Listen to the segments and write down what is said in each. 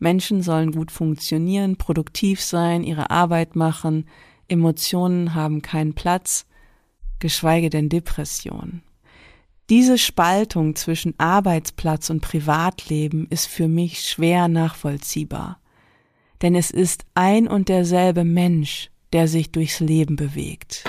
Menschen sollen gut funktionieren, produktiv sein, ihre Arbeit machen, Emotionen haben keinen Platz, geschweige denn Depression. Diese Spaltung zwischen Arbeitsplatz und Privatleben ist für mich schwer nachvollziehbar. Denn es ist ein und derselbe Mensch, der sich durchs Leben bewegt.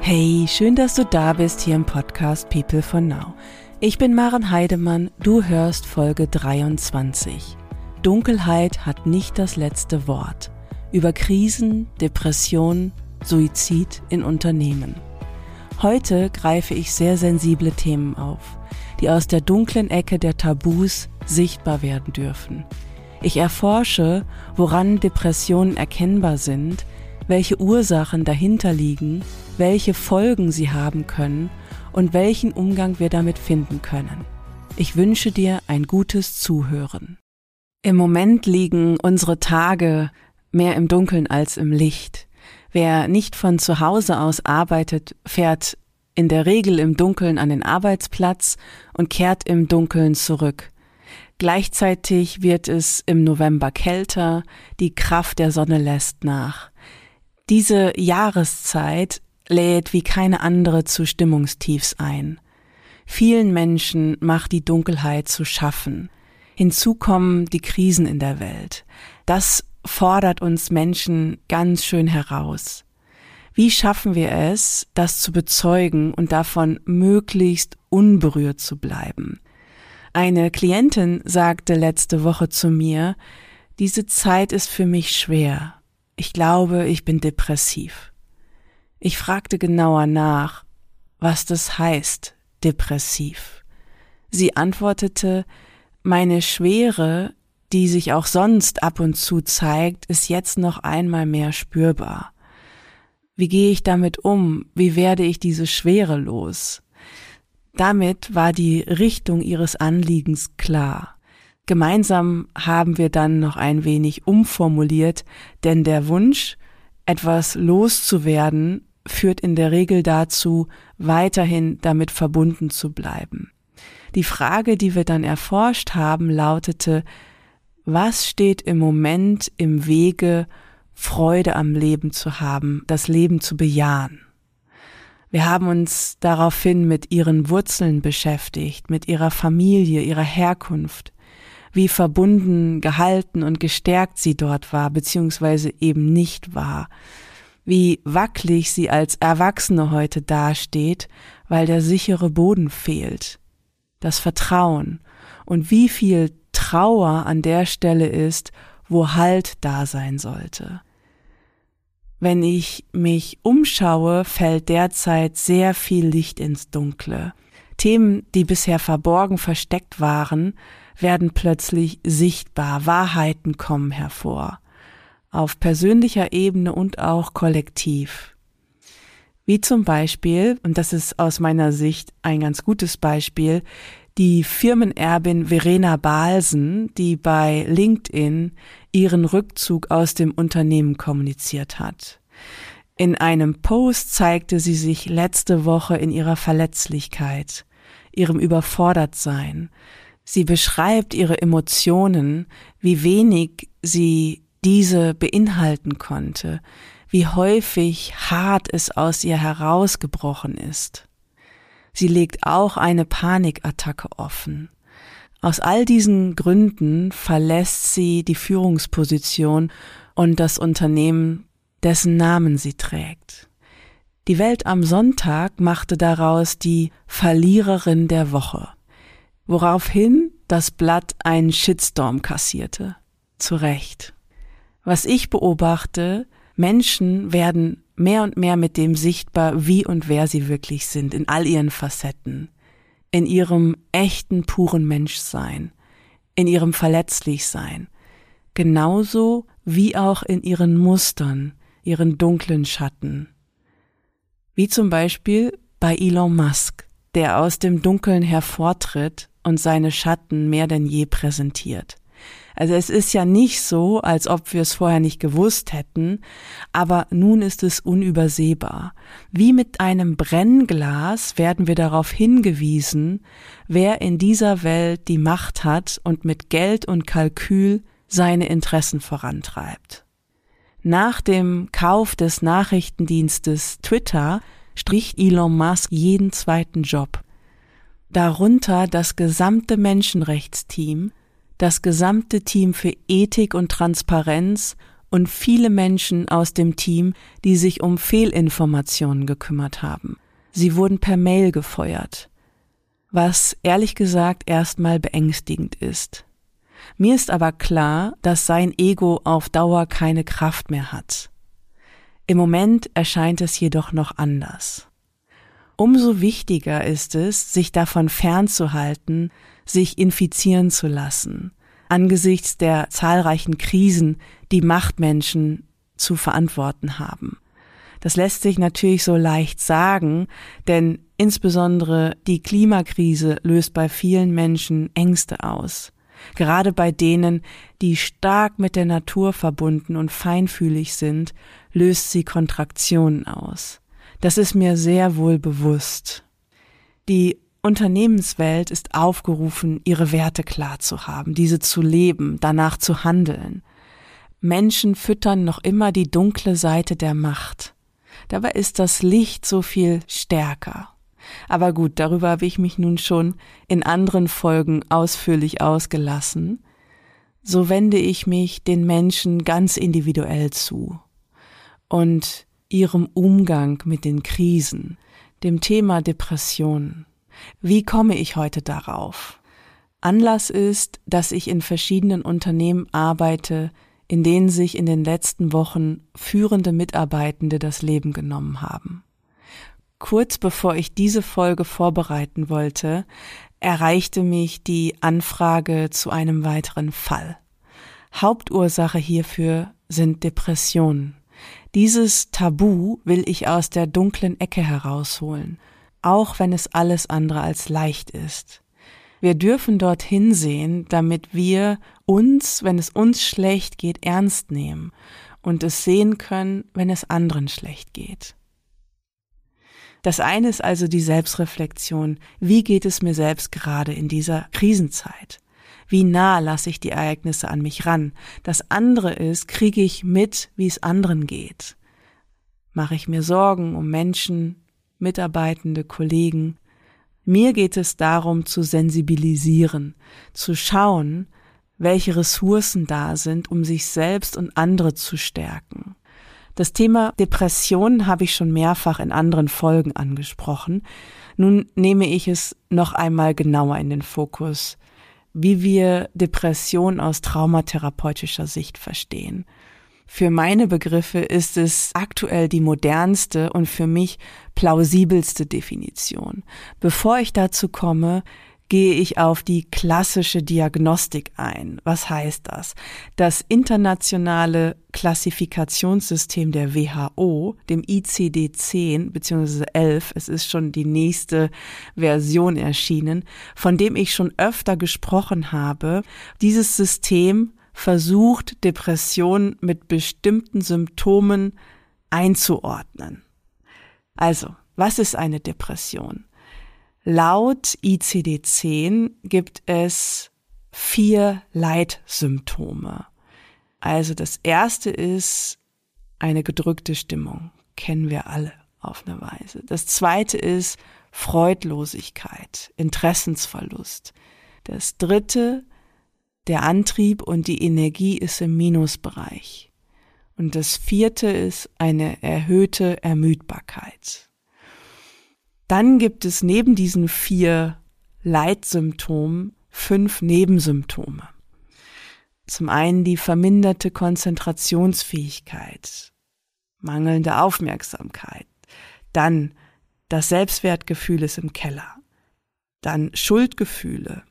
Hey, schön, dass du da bist hier im Podcast People for Now. Ich bin Maren Heidemann, du hörst Folge 23. Dunkelheit hat nicht das letzte Wort. Über Krisen, Depressionen, Suizid in Unternehmen. Heute greife ich sehr sensible Themen auf, die aus der dunklen Ecke der Tabus sichtbar werden dürfen. Ich erforsche, woran Depressionen erkennbar sind, welche Ursachen dahinter liegen, welche Folgen sie haben können und welchen Umgang wir damit finden können. Ich wünsche dir ein gutes Zuhören. Im Moment liegen unsere Tage mehr im Dunkeln als im Licht. Wer nicht von zu Hause aus arbeitet, fährt in der Regel im Dunkeln an den Arbeitsplatz und kehrt im Dunkeln zurück. Gleichzeitig wird es im November kälter, die Kraft der Sonne lässt nach. Diese Jahreszeit lädt wie keine andere zu Stimmungstiefs ein. Vielen Menschen macht die Dunkelheit zu schaffen. Hinzu kommen die Krisen in der Welt. Das fordert uns Menschen ganz schön heraus. Wie schaffen wir es, das zu bezeugen und davon möglichst unberührt zu bleiben? Eine Klientin sagte letzte Woche zu mir, diese Zeit ist für mich schwer. Ich glaube, ich bin depressiv. Ich fragte genauer nach, was das heißt, depressiv. Sie antwortete, meine Schwere die sich auch sonst ab und zu zeigt, ist jetzt noch einmal mehr spürbar. Wie gehe ich damit um? Wie werde ich diese Schwere los? Damit war die Richtung ihres Anliegens klar. Gemeinsam haben wir dann noch ein wenig umformuliert, denn der Wunsch, etwas loszuwerden, führt in der Regel dazu, weiterhin damit verbunden zu bleiben. Die Frage, die wir dann erforscht haben, lautete, was steht im Moment im Wege, Freude am Leben zu haben, das Leben zu bejahen. Wir haben uns daraufhin mit ihren Wurzeln beschäftigt, mit ihrer Familie, ihrer Herkunft, wie verbunden, gehalten und gestärkt sie dort war, beziehungsweise eben nicht war, wie wackelig sie als Erwachsene heute dasteht, weil der sichere Boden fehlt, das Vertrauen und wie viel Trauer an der Stelle ist, wo Halt da sein sollte. Wenn ich mich umschaue, fällt derzeit sehr viel Licht ins Dunkle. Themen, die bisher verborgen versteckt waren, werden plötzlich sichtbar, Wahrheiten kommen hervor, auf persönlicher Ebene und auch kollektiv. Wie zum Beispiel, und das ist aus meiner Sicht ein ganz gutes Beispiel, die Firmenerbin Verena Balsen, die bei LinkedIn ihren Rückzug aus dem Unternehmen kommuniziert hat. In einem Post zeigte sie sich letzte Woche in ihrer Verletzlichkeit, ihrem Überfordertsein. Sie beschreibt ihre Emotionen, wie wenig sie diese beinhalten konnte, wie häufig hart es aus ihr herausgebrochen ist. Sie legt auch eine Panikattacke offen. Aus all diesen Gründen verlässt sie die Führungsposition und das Unternehmen, dessen Namen sie trägt. Die Welt am Sonntag machte daraus die Verliererin der Woche, woraufhin das Blatt einen Shitstorm kassierte. Zu Recht. Was ich beobachte, Menschen werden mehr und mehr mit dem sichtbar, wie und wer sie wirklich sind, in all ihren Facetten, in ihrem echten, puren Menschsein, in ihrem Verletzlichsein, genauso wie auch in ihren Mustern, ihren dunklen Schatten. Wie zum Beispiel bei Elon Musk, der aus dem Dunkeln hervortritt und seine Schatten mehr denn je präsentiert. Also es ist ja nicht so, als ob wir es vorher nicht gewusst hätten, aber nun ist es unübersehbar. Wie mit einem Brennglas werden wir darauf hingewiesen, wer in dieser Welt die Macht hat und mit Geld und Kalkül seine Interessen vorantreibt. Nach dem Kauf des Nachrichtendienstes Twitter strich Elon Musk jeden zweiten Job. Darunter das gesamte Menschenrechtsteam, das gesamte Team für Ethik und Transparenz und viele Menschen aus dem Team, die sich um Fehlinformationen gekümmert haben. Sie wurden per Mail gefeuert, was ehrlich gesagt erstmal beängstigend ist. Mir ist aber klar, dass sein Ego auf Dauer keine Kraft mehr hat. Im Moment erscheint es jedoch noch anders. Umso wichtiger ist es, sich davon fernzuhalten, sich infizieren zu lassen, angesichts der zahlreichen Krisen, die Machtmenschen zu verantworten haben. Das lässt sich natürlich so leicht sagen, denn insbesondere die Klimakrise löst bei vielen Menschen Ängste aus. Gerade bei denen, die stark mit der Natur verbunden und feinfühlig sind, löst sie Kontraktionen aus. Das ist mir sehr wohl bewusst. Die Unternehmenswelt ist aufgerufen, ihre Werte klar zu haben, diese zu leben, danach zu handeln. Menschen füttern noch immer die dunkle Seite der Macht. Dabei ist das Licht so viel stärker. Aber gut, darüber habe ich mich nun schon in anderen Folgen ausführlich ausgelassen. So wende ich mich den Menschen ganz individuell zu und ihrem Umgang mit den Krisen, dem Thema Depression. Wie komme ich heute darauf? Anlass ist, dass ich in verschiedenen Unternehmen arbeite, in denen sich in den letzten Wochen führende Mitarbeitende das Leben genommen haben. Kurz bevor ich diese Folge vorbereiten wollte, erreichte mich die Anfrage zu einem weiteren Fall. Hauptursache hierfür sind Depressionen. Dieses Tabu will ich aus der dunklen Ecke herausholen, auch wenn es alles andere als leicht ist. Wir dürfen dorthin sehen, damit wir uns, wenn es uns schlecht geht, ernst nehmen und es sehen können, wenn es anderen schlecht geht. Das eine ist also die Selbstreflexion. Wie geht es mir selbst gerade in dieser Krisenzeit? Wie nah lasse ich die Ereignisse an mich ran? Das andere ist, kriege ich mit, wie es anderen geht? Mache ich mir Sorgen um Menschen, Mitarbeitende, Kollegen? Mir geht es darum zu sensibilisieren, zu schauen, welche Ressourcen da sind, um sich selbst und andere zu stärken. Das Thema Depression habe ich schon mehrfach in anderen Folgen angesprochen. Nun nehme ich es noch einmal genauer in den Fokus, wie wir Depression aus traumatherapeutischer Sicht verstehen. Für meine Begriffe ist es aktuell die modernste und für mich plausibelste Definition. Bevor ich dazu komme, gehe ich auf die klassische Diagnostik ein. Was heißt das? Das internationale Klassifikationssystem der WHO, dem ICD-10 bzw. 11, es ist schon die nächste Version erschienen, von dem ich schon öfter gesprochen habe. Dieses System versucht, Depressionen mit bestimmten Symptomen einzuordnen. Also, was ist eine Depression? Laut ICD-10 gibt es vier Leitsymptome. Also das erste ist eine gedrückte Stimmung. Kennen wir alle auf eine Weise. Das zweite ist Freudlosigkeit, Interessensverlust. Das dritte, der Antrieb und die Energie ist im Minusbereich. Und das vierte ist eine erhöhte Ermüdbarkeit. Dann gibt es neben diesen vier Leitsymptomen fünf Nebensymptome. Zum einen die verminderte Konzentrationsfähigkeit, mangelnde Aufmerksamkeit, dann das Selbstwertgefühl ist im Keller, dann Schuldgefühle,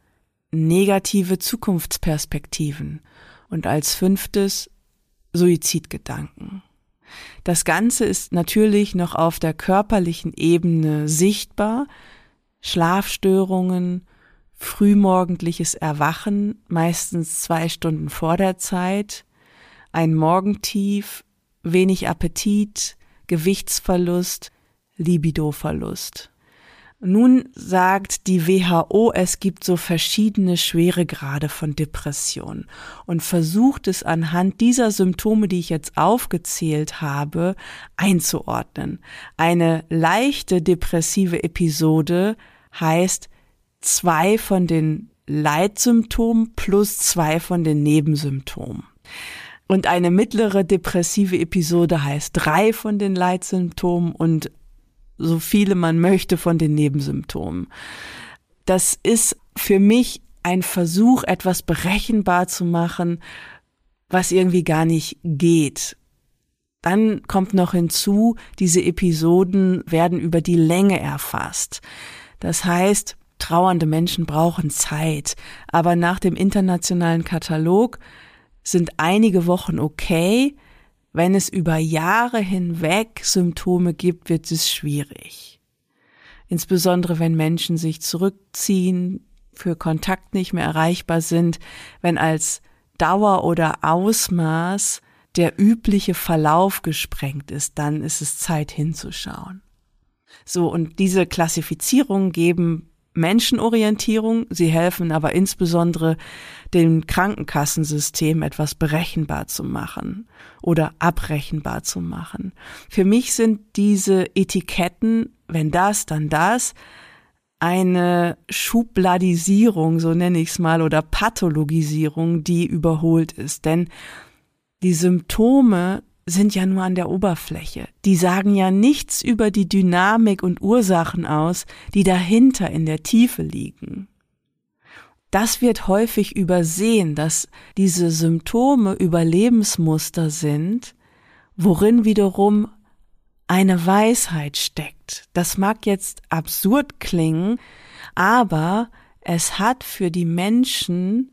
negative Zukunftsperspektiven und als fünftes Suizidgedanken. Das Ganze ist natürlich noch auf der körperlichen Ebene sichtbar. Schlafstörungen, frühmorgendliches Erwachen, meistens zwei Stunden vor der Zeit, ein Morgentief, wenig Appetit, Gewichtsverlust, Libidoverlust. Nun sagt die WHO, es gibt so verschiedene Schweregrade von Depression und versucht es anhand dieser Symptome, die ich jetzt aufgezählt habe, einzuordnen. Eine leichte depressive Episode heißt zwei von den Leitsymptomen plus zwei von den Nebensymptomen. Und eine mittlere depressive Episode heißt drei von den Leitsymptomen und so viele man möchte von den Nebensymptomen. Das ist für mich ein Versuch, etwas berechenbar zu machen, was irgendwie gar nicht geht. Dann kommt noch hinzu, diese Episoden werden über die Länge erfasst. Das heißt, trauernde Menschen brauchen Zeit, aber nach dem internationalen Katalog sind einige Wochen okay, wenn es über Jahre hinweg Symptome gibt, wird es schwierig. Insbesondere wenn Menschen sich zurückziehen, für Kontakt nicht mehr erreichbar sind, wenn als Dauer oder Ausmaß der übliche Verlauf gesprengt ist, dann ist es Zeit hinzuschauen. So, und diese Klassifizierungen geben Menschenorientierung, sie helfen aber insbesondere dem Krankenkassensystem etwas berechenbar zu machen oder abrechenbar zu machen. Für mich sind diese Etiketten, wenn das, dann das, eine Schubladisierung, so nenne ich es mal, oder Pathologisierung, die überholt ist. Denn die Symptome sind ja nur an der Oberfläche. Die sagen ja nichts über die Dynamik und Ursachen aus, die dahinter in der Tiefe liegen. Das wird häufig übersehen, dass diese Symptome Überlebensmuster sind, worin wiederum eine Weisheit steckt. Das mag jetzt absurd klingen, aber es hat für die Menschen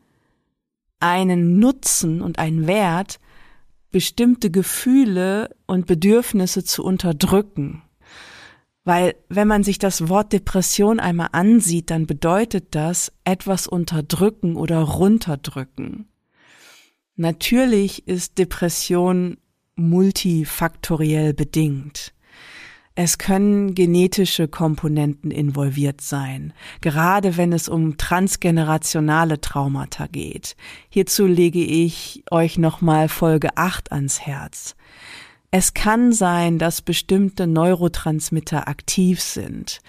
einen Nutzen und einen Wert, bestimmte Gefühle und Bedürfnisse zu unterdrücken. Weil wenn man sich das Wort Depression einmal ansieht, dann bedeutet das etwas unterdrücken oder runterdrücken. Natürlich ist Depression multifaktoriell bedingt. Es können genetische Komponenten involviert sein, gerade wenn es um transgenerationale Traumata geht. Hierzu lege ich euch nochmal Folge 8 ans Herz. Es kann sein, dass bestimmte Neurotransmitter aktiv sind,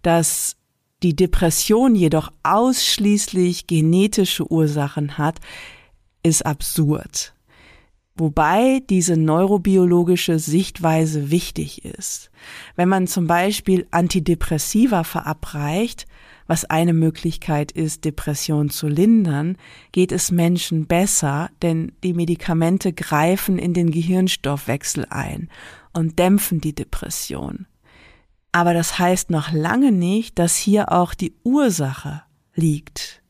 dass die Depression jedoch ausschließlich genetische Ursachen hat, ist absurd. Wobei diese neurobiologische Sichtweise wichtig ist. Wenn man zum Beispiel Antidepressiva verabreicht, was eine Möglichkeit ist, Depression zu lindern, geht es Menschen besser, denn die Medikamente greifen in den Gehirnstoffwechsel ein und dämpfen die Depression. Aber das heißt noch lange nicht, dass hier auch die Ursache liegt.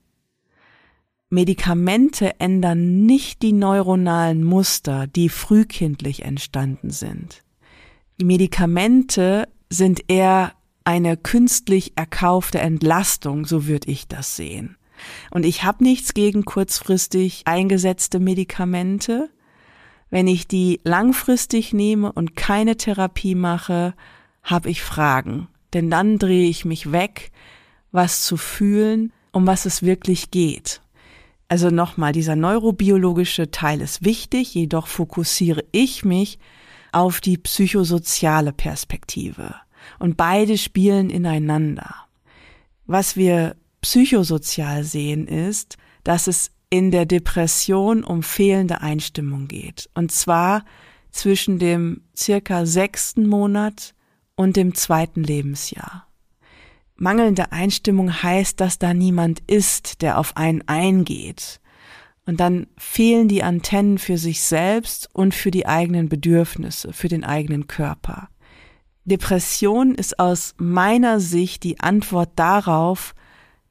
Medikamente ändern nicht die neuronalen Muster, die frühkindlich entstanden sind. Medikamente sind eher eine künstlich erkaufte Entlastung, so würde ich das sehen. Und ich habe nichts gegen kurzfristig eingesetzte Medikamente. Wenn ich die langfristig nehme und keine Therapie mache, habe ich Fragen. Denn dann drehe ich mich weg, was zu fühlen, um was es wirklich geht. Also nochmal, dieser neurobiologische Teil ist wichtig, jedoch fokussiere ich mich auf die psychosoziale Perspektive. Und beide spielen ineinander. Was wir psychosozial sehen ist, dass es in der Depression um fehlende Einstimmung geht. Und zwar zwischen dem circa sechsten Monat und dem zweiten Lebensjahr. Mangelnde Einstimmung heißt, dass da niemand ist, der auf einen eingeht. Und dann fehlen die Antennen für sich selbst und für die eigenen Bedürfnisse, für den eigenen Körper. Depression ist aus meiner Sicht die Antwort darauf,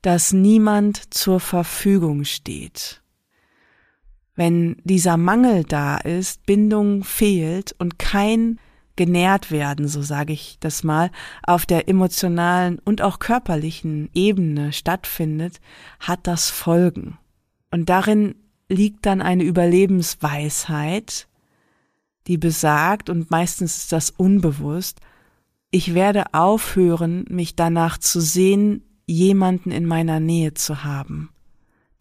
dass niemand zur Verfügung steht. Wenn dieser Mangel da ist, Bindung fehlt und kein genährt werden, so sage ich das mal, auf der emotionalen und auch körperlichen Ebene stattfindet, hat das Folgen. Und darin liegt dann eine Überlebensweisheit, die besagt, und meistens ist das unbewusst, ich werde aufhören, mich danach zu sehen, jemanden in meiner Nähe zu haben,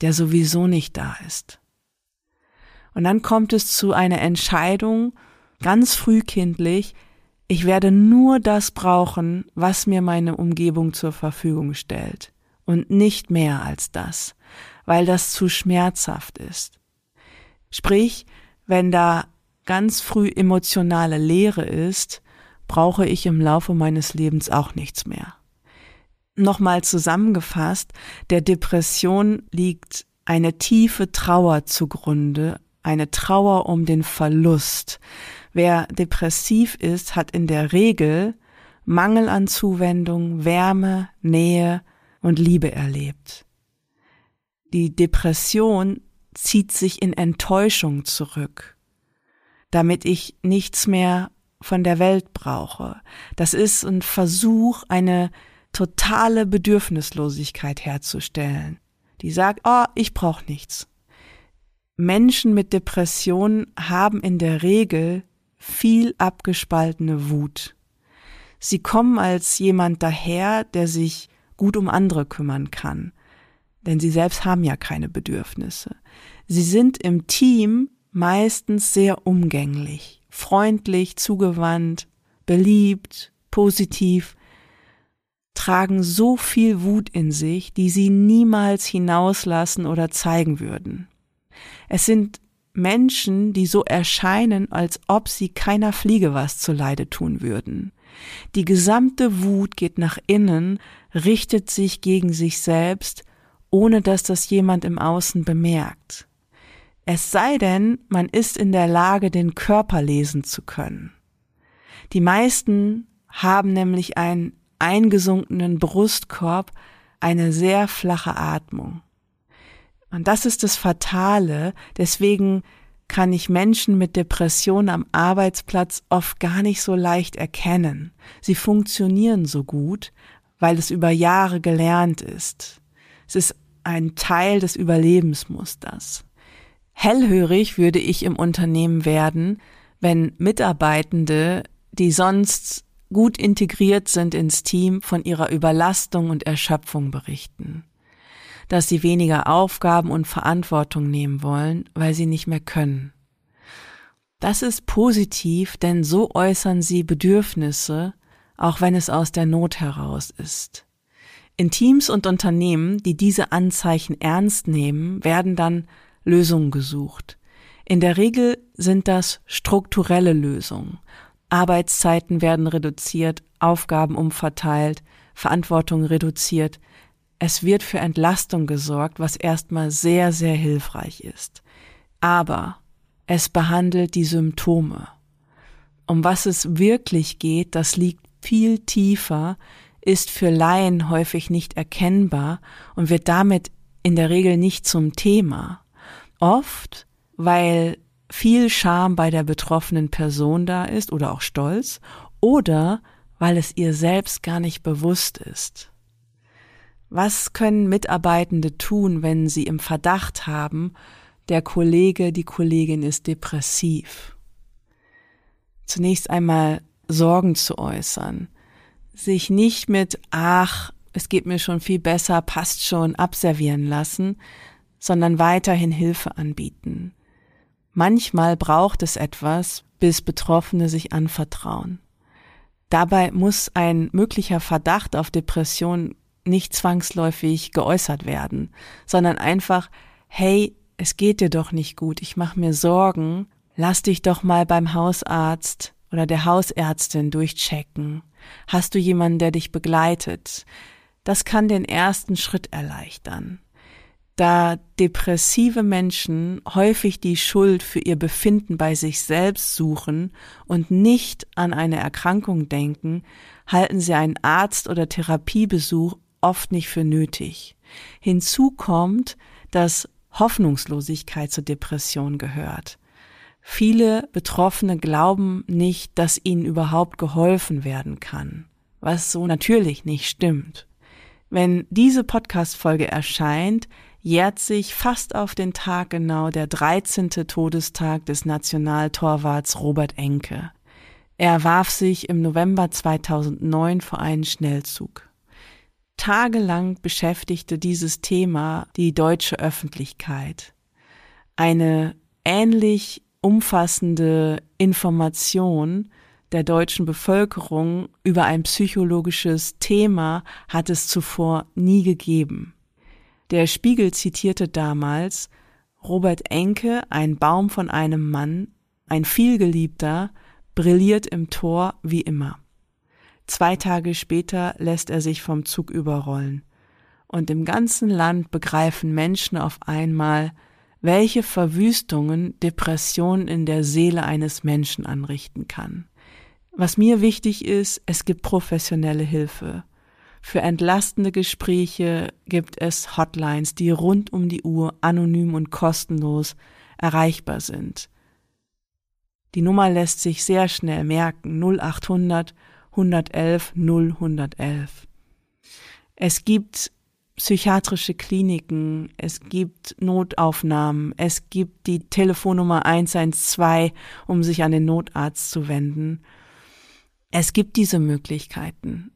der sowieso nicht da ist. Und dann kommt es zu einer Entscheidung, ganz frühkindlich, ich werde nur das brauchen, was mir meine Umgebung zur Verfügung stellt und nicht mehr als das, weil das zu schmerzhaft ist. Sprich, wenn da ganz früh emotionale Leere ist, brauche ich im Laufe meines Lebens auch nichts mehr. Nochmal zusammengefasst, der Depression liegt eine tiefe Trauer zugrunde, eine Trauer um den Verlust. Wer depressiv ist, hat in der Regel Mangel an Zuwendung, Wärme, Nähe und Liebe erlebt. Die Depression zieht sich in Enttäuschung zurück, damit ich nichts mehr von der Welt brauche. Das ist ein Versuch, eine totale Bedürfnislosigkeit herzustellen, die sagt, oh, ich brauche nichts. Menschen mit Depressionen haben in der Regel viel abgespaltene Wut. Sie kommen als jemand daher, der sich gut um andere kümmern kann, denn sie selbst haben ja keine Bedürfnisse. Sie sind im Team meistens sehr umgänglich, freundlich, zugewandt, beliebt, positiv, tragen so viel Wut in sich, die sie niemals hinauslassen oder zeigen würden. Es sind Menschen, die so erscheinen, als ob sie keiner Fliege was zuleide tun würden. Die gesamte Wut geht nach innen, richtet sich gegen sich selbst, ohne dass das jemand im Außen bemerkt. Es sei denn, man ist in der Lage, den Körper lesen zu können. Die meisten haben nämlich einen eingesunkenen Brustkorb, eine sehr flache Atmung. Und das ist das Fatale. Deswegen kann ich Menschen mit Depressionen am Arbeitsplatz oft gar nicht so leicht erkennen. Sie funktionieren so gut, weil es über Jahre gelernt ist. Es ist ein Teil des Überlebensmusters. Hellhörig würde ich im Unternehmen werden, wenn Mitarbeitende, die sonst gut integriert sind ins Team, von ihrer Überlastung und Erschöpfung berichten dass sie weniger Aufgaben und Verantwortung nehmen wollen, weil sie nicht mehr können. Das ist positiv, denn so äußern sie Bedürfnisse, auch wenn es aus der Not heraus ist. In Teams und Unternehmen, die diese Anzeichen ernst nehmen, werden dann Lösungen gesucht. In der Regel sind das strukturelle Lösungen. Arbeitszeiten werden reduziert, Aufgaben umverteilt, Verantwortung reduziert, es wird für Entlastung gesorgt, was erstmal sehr, sehr hilfreich ist. Aber es behandelt die Symptome. Um was es wirklich geht, das liegt viel tiefer, ist für Laien häufig nicht erkennbar und wird damit in der Regel nicht zum Thema. Oft, weil viel Scham bei der betroffenen Person da ist oder auch Stolz oder weil es ihr selbst gar nicht bewusst ist. Was können Mitarbeitende tun, wenn sie im Verdacht haben, der Kollege, die Kollegin ist depressiv? Zunächst einmal Sorgen zu äußern, sich nicht mit ach, es geht mir schon viel besser, passt schon, abservieren lassen, sondern weiterhin Hilfe anbieten. Manchmal braucht es etwas, bis Betroffene sich anvertrauen. Dabei muss ein möglicher Verdacht auf Depression nicht zwangsläufig geäußert werden, sondern einfach, hey, es geht dir doch nicht gut, ich mache mir Sorgen, lass dich doch mal beim Hausarzt oder der Hausärztin durchchecken. Hast du jemanden, der dich begleitet? Das kann den ersten Schritt erleichtern. Da depressive Menschen häufig die Schuld für ihr Befinden bei sich selbst suchen und nicht an eine Erkrankung denken, halten sie einen Arzt- oder Therapiebesuch oft nicht für nötig. Hinzu kommt, dass Hoffnungslosigkeit zur Depression gehört. Viele Betroffene glauben nicht, dass ihnen überhaupt geholfen werden kann, was so natürlich nicht stimmt. Wenn diese Podcast-Folge erscheint, jährt sich fast auf den Tag genau der 13. Todestag des Nationaltorwarts Robert Enke. Er warf sich im November 2009 vor einen Schnellzug. Tagelang beschäftigte dieses Thema die deutsche Öffentlichkeit. Eine ähnlich umfassende Information der deutschen Bevölkerung über ein psychologisches Thema hat es zuvor nie gegeben. Der Spiegel zitierte damals Robert Enke, ein Baum von einem Mann, ein vielgeliebter, brilliert im Tor wie immer. Zwei Tage später lässt er sich vom Zug überrollen. Und im ganzen Land begreifen Menschen auf einmal, welche Verwüstungen Depression in der Seele eines Menschen anrichten kann. Was mir wichtig ist, es gibt professionelle Hilfe. Für entlastende Gespräche gibt es Hotlines, die rund um die Uhr anonym und kostenlos erreichbar sind. Die Nummer lässt sich sehr schnell merken 0800 111 0111. Es gibt psychiatrische Kliniken, es gibt Notaufnahmen, es gibt die Telefonnummer 112, um sich an den Notarzt zu wenden. Es gibt diese Möglichkeiten.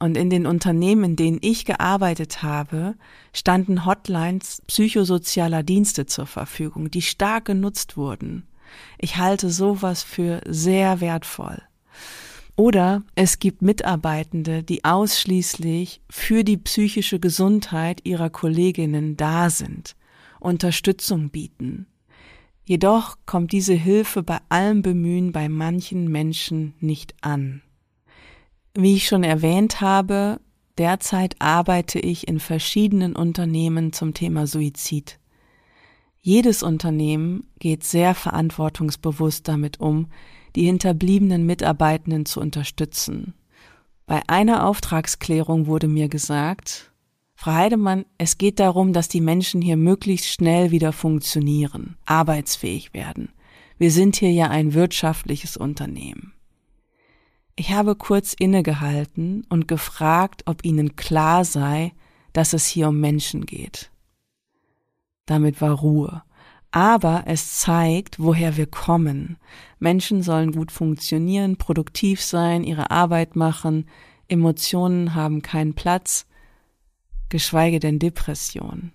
Und in den Unternehmen, in denen ich gearbeitet habe, standen Hotlines psychosozialer Dienste zur Verfügung, die stark genutzt wurden. Ich halte sowas für sehr wertvoll. Oder es gibt Mitarbeitende, die ausschließlich für die psychische Gesundheit ihrer Kolleginnen da sind, Unterstützung bieten. Jedoch kommt diese Hilfe bei allem Bemühen bei manchen Menschen nicht an. Wie ich schon erwähnt habe, derzeit arbeite ich in verschiedenen Unternehmen zum Thema Suizid. Jedes Unternehmen geht sehr verantwortungsbewusst damit um, die hinterbliebenen Mitarbeitenden zu unterstützen. Bei einer Auftragsklärung wurde mir gesagt, Frau Heidemann, es geht darum, dass die Menschen hier möglichst schnell wieder funktionieren, arbeitsfähig werden. Wir sind hier ja ein wirtschaftliches Unternehmen. Ich habe kurz innegehalten und gefragt, ob Ihnen klar sei, dass es hier um Menschen geht. Damit war Ruhe aber es zeigt, woher wir kommen. Menschen sollen gut funktionieren, produktiv sein, ihre Arbeit machen, Emotionen haben keinen Platz, geschweige denn Depression.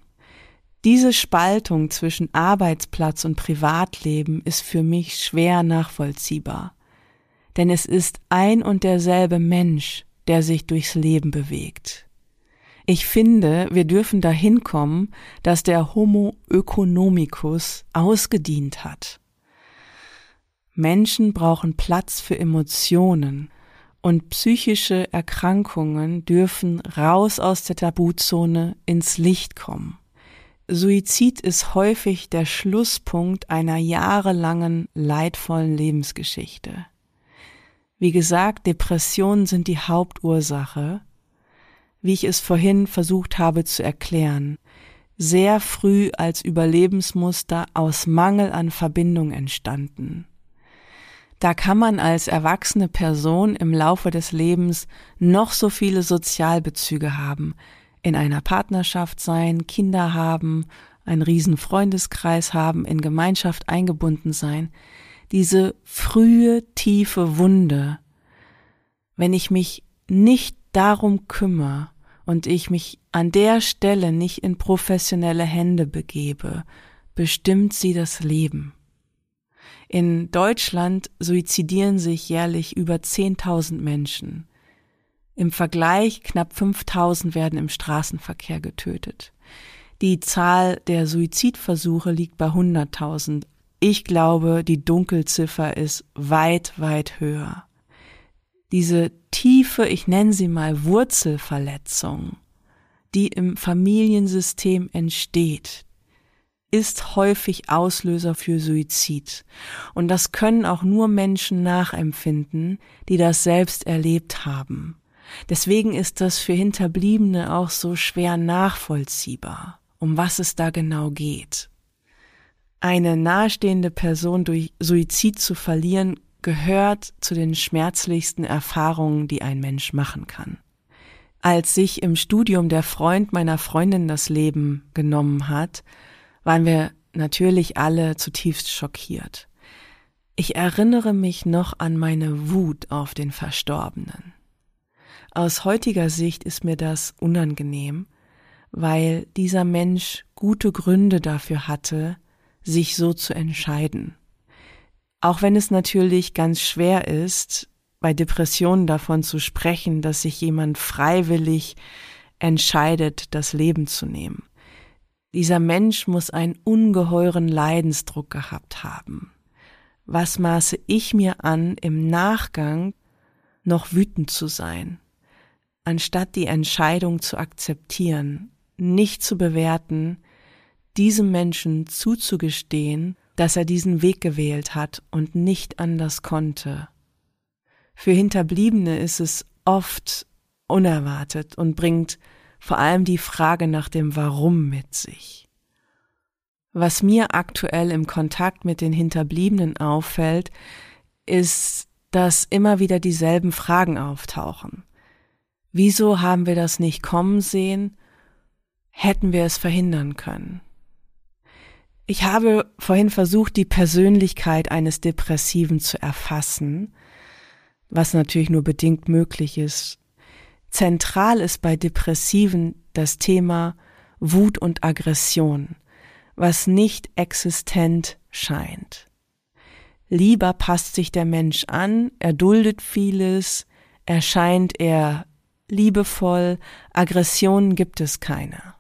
Diese Spaltung zwischen Arbeitsplatz und Privatleben ist für mich schwer nachvollziehbar. Denn es ist ein und derselbe Mensch, der sich durchs Leben bewegt. Ich finde, wir dürfen dahin kommen, dass der Homo economicus ausgedient hat. Menschen brauchen Platz für Emotionen und psychische Erkrankungen dürfen raus aus der Tabuzone ins Licht kommen. Suizid ist häufig der Schlusspunkt einer jahrelangen leidvollen Lebensgeschichte. Wie gesagt, Depressionen sind die Hauptursache, wie ich es vorhin versucht habe zu erklären, sehr früh als Überlebensmuster aus Mangel an Verbindung entstanden. Da kann man als erwachsene Person im Laufe des Lebens noch so viele Sozialbezüge haben, in einer Partnerschaft sein, Kinder haben, einen riesen Freundeskreis haben, in Gemeinschaft eingebunden sein. Diese frühe, tiefe Wunde, wenn ich mich nicht darum kümmere, und ich mich an der Stelle nicht in professionelle Hände begebe, bestimmt sie das Leben. In Deutschland suizidieren sich jährlich über 10.000 Menschen. Im Vergleich knapp 5.000 werden im Straßenverkehr getötet. Die Zahl der Suizidversuche liegt bei 100.000. Ich glaube, die Dunkelziffer ist weit, weit höher diese tiefe, ich nenne sie mal Wurzelverletzung, die im Familiensystem entsteht, ist häufig Auslöser für Suizid. Und das können auch nur Menschen nachempfinden, die das selbst erlebt haben. Deswegen ist das für Hinterbliebene auch so schwer nachvollziehbar, um was es da genau geht. eine nahestehende Person durch Suizid zu verlieren, gehört zu den schmerzlichsten Erfahrungen, die ein Mensch machen kann. Als sich im Studium der Freund meiner Freundin das Leben genommen hat, waren wir natürlich alle zutiefst schockiert. Ich erinnere mich noch an meine Wut auf den Verstorbenen. Aus heutiger Sicht ist mir das unangenehm, weil dieser Mensch gute Gründe dafür hatte, sich so zu entscheiden. Auch wenn es natürlich ganz schwer ist, bei Depressionen davon zu sprechen, dass sich jemand freiwillig entscheidet, das Leben zu nehmen. Dieser Mensch muss einen ungeheuren Leidensdruck gehabt haben. Was maße ich mir an, im Nachgang noch wütend zu sein, anstatt die Entscheidung zu akzeptieren, nicht zu bewerten, diesem Menschen zuzugestehen, dass er diesen Weg gewählt hat und nicht anders konnte. Für Hinterbliebene ist es oft unerwartet und bringt vor allem die Frage nach dem Warum mit sich. Was mir aktuell im Kontakt mit den Hinterbliebenen auffällt, ist, dass immer wieder dieselben Fragen auftauchen. Wieso haben wir das nicht kommen sehen? Hätten wir es verhindern können? Ich habe vorhin versucht, die Persönlichkeit eines Depressiven zu erfassen, was natürlich nur bedingt möglich ist. Zentral ist bei Depressiven das Thema Wut und Aggression, was nicht existent scheint. Lieber passt sich der Mensch an, er duldet vieles, erscheint er liebevoll, Aggressionen gibt es keine.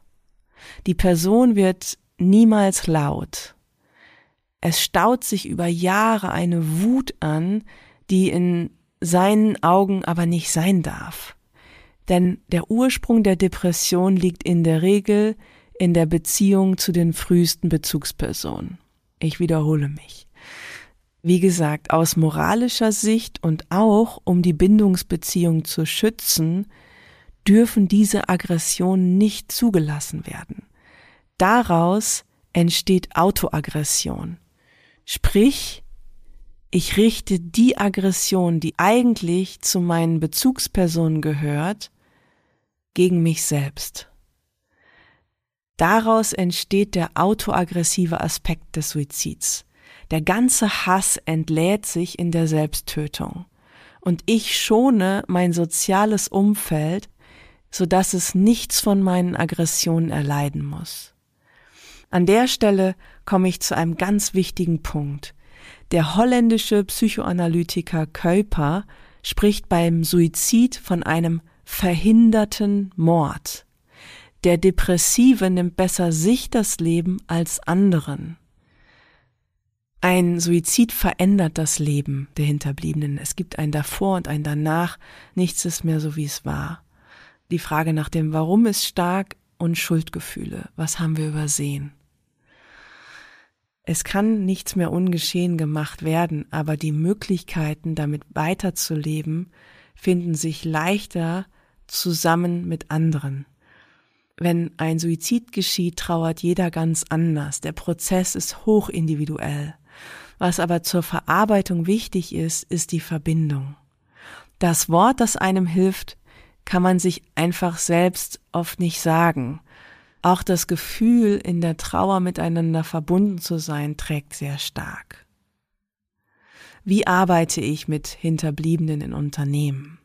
Die Person wird niemals laut. Es staut sich über Jahre eine Wut an, die in seinen Augen aber nicht sein darf. Denn der Ursprung der Depression liegt in der Regel in der Beziehung zu den frühesten Bezugspersonen. Ich wiederhole mich. Wie gesagt, aus moralischer Sicht und auch um die Bindungsbeziehung zu schützen, dürfen diese Aggressionen nicht zugelassen werden. Daraus entsteht Autoaggression. Sprich, ich richte die Aggression, die eigentlich zu meinen Bezugspersonen gehört, gegen mich selbst. Daraus entsteht der autoaggressive Aspekt des Suizids. Der ganze Hass entlädt sich in der Selbsttötung. Und ich schone mein soziales Umfeld, so dass es nichts von meinen Aggressionen erleiden muss. An der Stelle komme ich zu einem ganz wichtigen Punkt. Der holländische Psychoanalytiker Kuiper spricht beim Suizid von einem verhinderten Mord. Der Depressive nimmt besser sich das Leben als anderen. Ein Suizid verändert das Leben der Hinterbliebenen. Es gibt ein davor und ein danach. Nichts ist mehr so, wie es war. Die Frage nach dem Warum ist stark und Schuldgefühle. Was haben wir übersehen? Es kann nichts mehr ungeschehen gemacht werden, aber die Möglichkeiten, damit weiterzuleben, finden sich leichter zusammen mit anderen. Wenn ein Suizid geschieht, trauert jeder ganz anders. Der Prozess ist hoch individuell. Was aber zur Verarbeitung wichtig ist, ist die Verbindung. Das Wort, das einem hilft, kann man sich einfach selbst oft nicht sagen. Auch das Gefühl, in der Trauer miteinander verbunden zu sein, trägt sehr stark. Wie arbeite ich mit Hinterbliebenen in Unternehmen?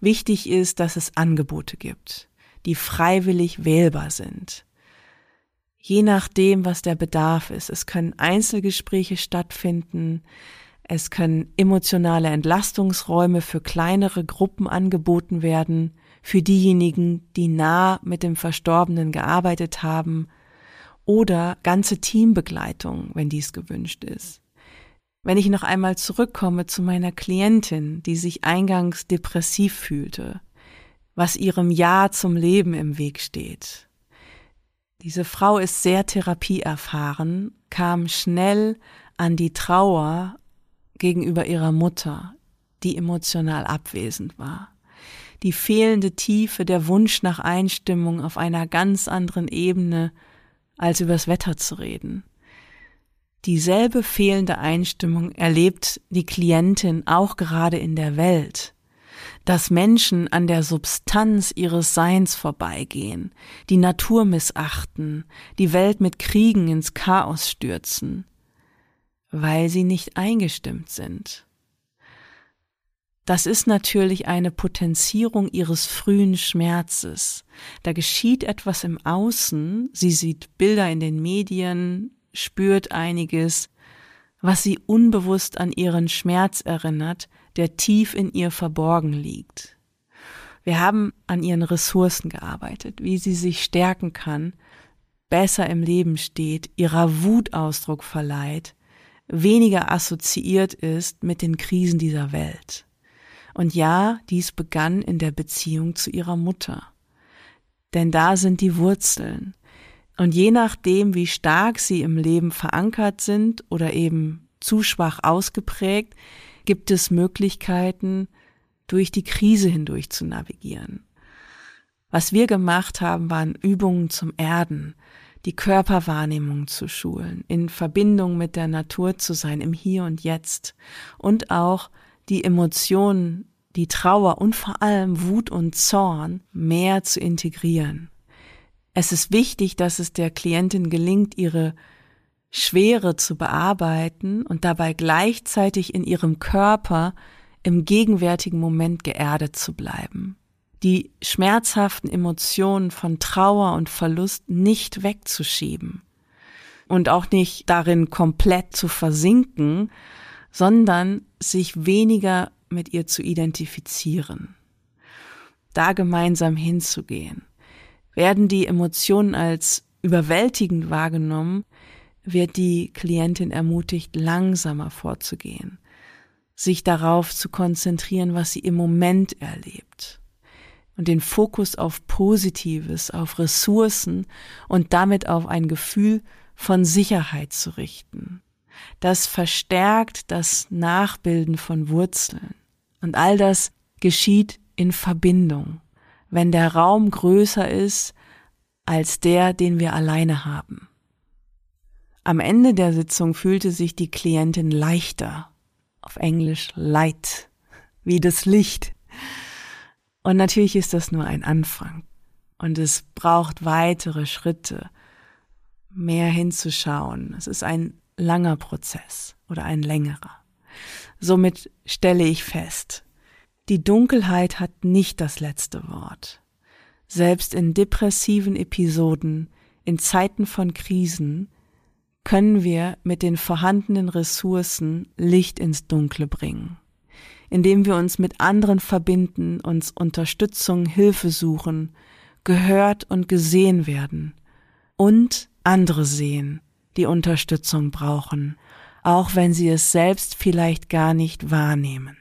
Wichtig ist, dass es Angebote gibt, die freiwillig wählbar sind. Je nachdem, was der Bedarf ist. Es können Einzelgespräche stattfinden, es können emotionale Entlastungsräume für kleinere Gruppen angeboten werden, für diejenigen, die nah mit dem Verstorbenen gearbeitet haben oder ganze Teambegleitung, wenn dies gewünscht ist. Wenn ich noch einmal zurückkomme zu meiner Klientin, die sich eingangs depressiv fühlte, was ihrem Ja zum Leben im Weg steht. Diese Frau ist sehr therapieerfahren, kam schnell an die Trauer gegenüber ihrer Mutter, die emotional abwesend war die fehlende Tiefe, der Wunsch nach Einstimmung auf einer ganz anderen Ebene, als übers Wetter zu reden. Dieselbe fehlende Einstimmung erlebt die Klientin auch gerade in der Welt dass Menschen an der Substanz ihres Seins vorbeigehen, die Natur missachten, die Welt mit Kriegen ins Chaos stürzen, weil sie nicht eingestimmt sind. Das ist natürlich eine Potenzierung ihres frühen Schmerzes. Da geschieht etwas im Außen, sie sieht Bilder in den Medien, spürt einiges, was sie unbewusst an ihren Schmerz erinnert, der tief in ihr verborgen liegt. Wir haben an ihren Ressourcen gearbeitet, wie sie sich stärken kann, besser im Leben steht, ihrer Wut Ausdruck verleiht, weniger assoziiert ist mit den Krisen dieser Welt. Und ja, dies begann in der Beziehung zu ihrer Mutter. Denn da sind die Wurzeln. Und je nachdem, wie stark sie im Leben verankert sind oder eben zu schwach ausgeprägt, gibt es Möglichkeiten, durch die Krise hindurch zu navigieren. Was wir gemacht haben, waren Übungen zum Erden, die Körperwahrnehmung zu schulen, in Verbindung mit der Natur zu sein, im Hier und Jetzt und auch die Emotionen, die Trauer und vor allem Wut und Zorn mehr zu integrieren. Es ist wichtig, dass es der Klientin gelingt, ihre Schwere zu bearbeiten und dabei gleichzeitig in ihrem Körper im gegenwärtigen Moment geerdet zu bleiben. Die schmerzhaften Emotionen von Trauer und Verlust nicht wegzuschieben und auch nicht darin komplett zu versinken, sondern sich weniger mit ihr zu identifizieren. Da gemeinsam hinzugehen. Werden die Emotionen als überwältigend wahrgenommen, wird die Klientin ermutigt, langsamer vorzugehen, sich darauf zu konzentrieren, was sie im Moment erlebt und den Fokus auf Positives, auf Ressourcen und damit auf ein Gefühl von Sicherheit zu richten. Das verstärkt das Nachbilden von Wurzeln. Und all das geschieht in Verbindung, wenn der Raum größer ist als der, den wir alleine haben. Am Ende der Sitzung fühlte sich die Klientin leichter, auf Englisch light, wie das Licht. Und natürlich ist das nur ein Anfang. Und es braucht weitere Schritte, mehr hinzuschauen. Es ist ein langer Prozess oder ein längerer. Somit stelle ich fest, die Dunkelheit hat nicht das letzte Wort. Selbst in depressiven Episoden, in Zeiten von Krisen, können wir mit den vorhandenen Ressourcen Licht ins Dunkle bringen, indem wir uns mit anderen verbinden, uns Unterstützung, Hilfe suchen, gehört und gesehen werden und andere sehen, die Unterstützung brauchen, auch wenn sie es selbst vielleicht gar nicht wahrnehmen.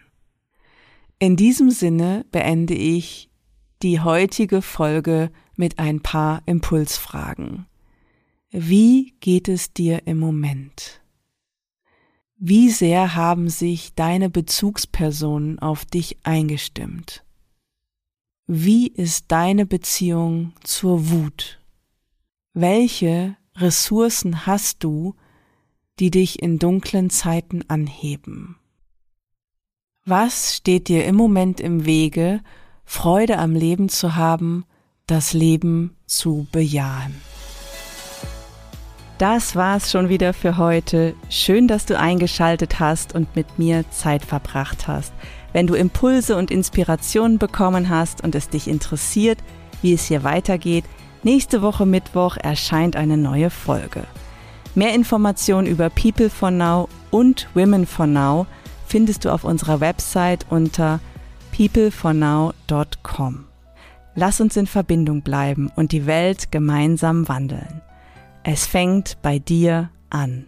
In diesem Sinne beende ich die heutige Folge mit ein paar Impulsfragen. Wie geht es dir im Moment? Wie sehr haben sich deine Bezugspersonen auf dich eingestimmt? Wie ist deine Beziehung zur Wut? Welche Ressourcen hast du, die dich in dunklen Zeiten anheben? Was steht dir im Moment im Wege, Freude am Leben zu haben, das Leben zu bejahen? Das war's schon wieder für heute. Schön, dass du eingeschaltet hast und mit mir Zeit verbracht hast. Wenn du Impulse und Inspirationen bekommen hast und es dich interessiert, wie es hier weitergeht, nächste Woche Mittwoch erscheint eine neue Folge. Mehr Informationen über People for Now und Women for Now findest du auf unserer Website unter peoplefornow.com. Lass uns in Verbindung bleiben und die Welt gemeinsam wandeln. Es fängt bei dir an.